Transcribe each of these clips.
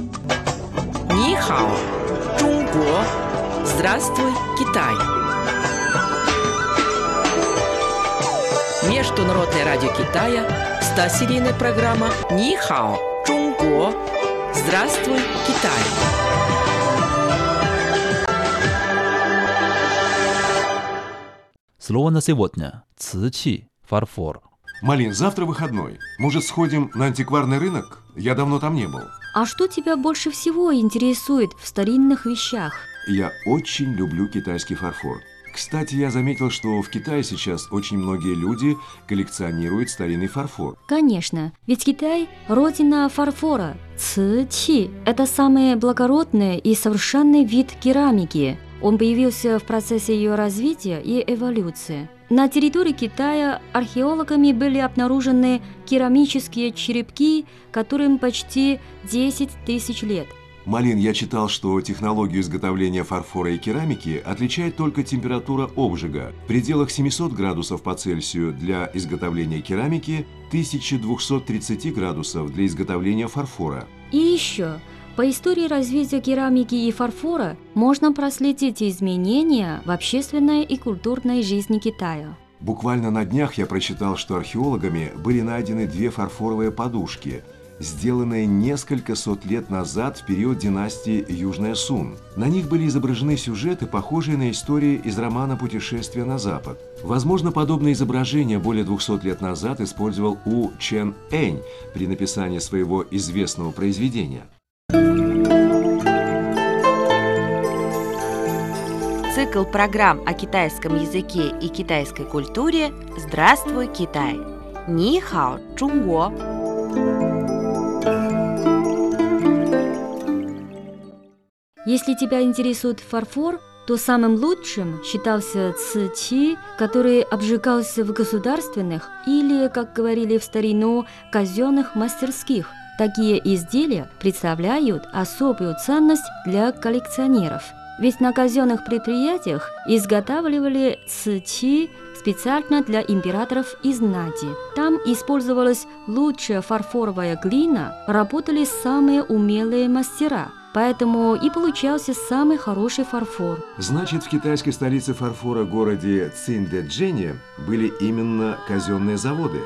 Нихао, Чунго. Здравствуй, Китай. Международное радио Китая, 100-серийная программа Нихао, Чунго. Здравствуй, Китай. Слово на сегодня – цичи, фарфор. Малин, завтра выходной. Может, сходим на антикварный рынок? Я давно там не был. А что тебя больше всего интересует в старинных вещах? Я очень люблю китайский фарфор. Кстати, я заметил, что в Китае сейчас очень многие люди коллекционируют старинный фарфор. Конечно, ведь Китай – родина фарфора. Ци-чи – это самый благородный и совершенный вид керамики. Он появился в процессе ее развития и эволюции. На территории Китая археологами были обнаружены керамические черепки, которым почти 10 тысяч лет. Малин, я читал, что технологию изготовления фарфора и керамики отличает только температура обжига. В пределах 700 градусов по Цельсию для изготовления керамики, 1230 градусов для изготовления фарфора. И еще, по истории развития керамики и фарфора можно проследить изменения в общественной и культурной жизни Китая. Буквально на днях я прочитал, что археологами были найдены две фарфоровые подушки, сделанные несколько сот лет назад в период династии Южная Сун. На них были изображены сюжеты, похожие на истории из романа «Путешествие на Запад». Возможно, подобное изображение более 200 лет назад использовал У Чен Энь при написании своего известного произведения. Цикл программ о китайском языке и китайской культуре «Здравствуй, Китай!» Ни хао, Чунго! Если тебя интересует фарфор, то самым лучшим считался цичи, который обжигался в государственных или, как говорили в старину, казенных мастерских. Такие изделия представляют особую ценность для коллекционеров. Ведь на казенных предприятиях изготавливали цичи специально для императоров и знати. Там использовалась лучшая фарфоровая глина, работали самые умелые мастера – Поэтому и получался самый хороший фарфор. Значит, в китайской столице фарфора городе Циндэджэне были именно казенные заводы.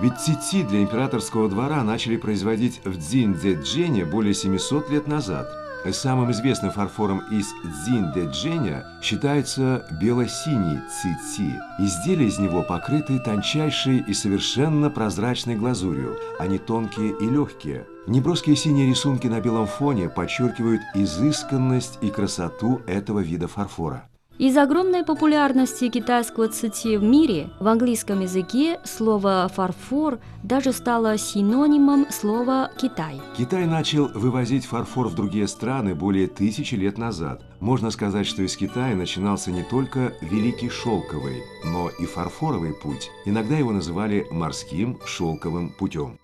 Ведь цити для императорского двора начали производить в Цзиньдэджэне более 700 лет назад. Самым известным фарфором из Цзиньдэджэня считается бело-синий цити. Изделия из него покрыты тончайшей и совершенно прозрачной глазурью. Они тонкие и легкие. Неброские синие рисунки на белом фоне подчеркивают изысканность и красоту этого вида фарфора. Из огромной популярности китайского цити в мире в английском языке слово «фарфор» даже стало синонимом слова «Китай». Китай начал вывозить фарфор в другие страны более тысячи лет назад. Можно сказать, что из Китая начинался не только Великий Шелковый, но и фарфоровый путь. Иногда его называли морским шелковым путем.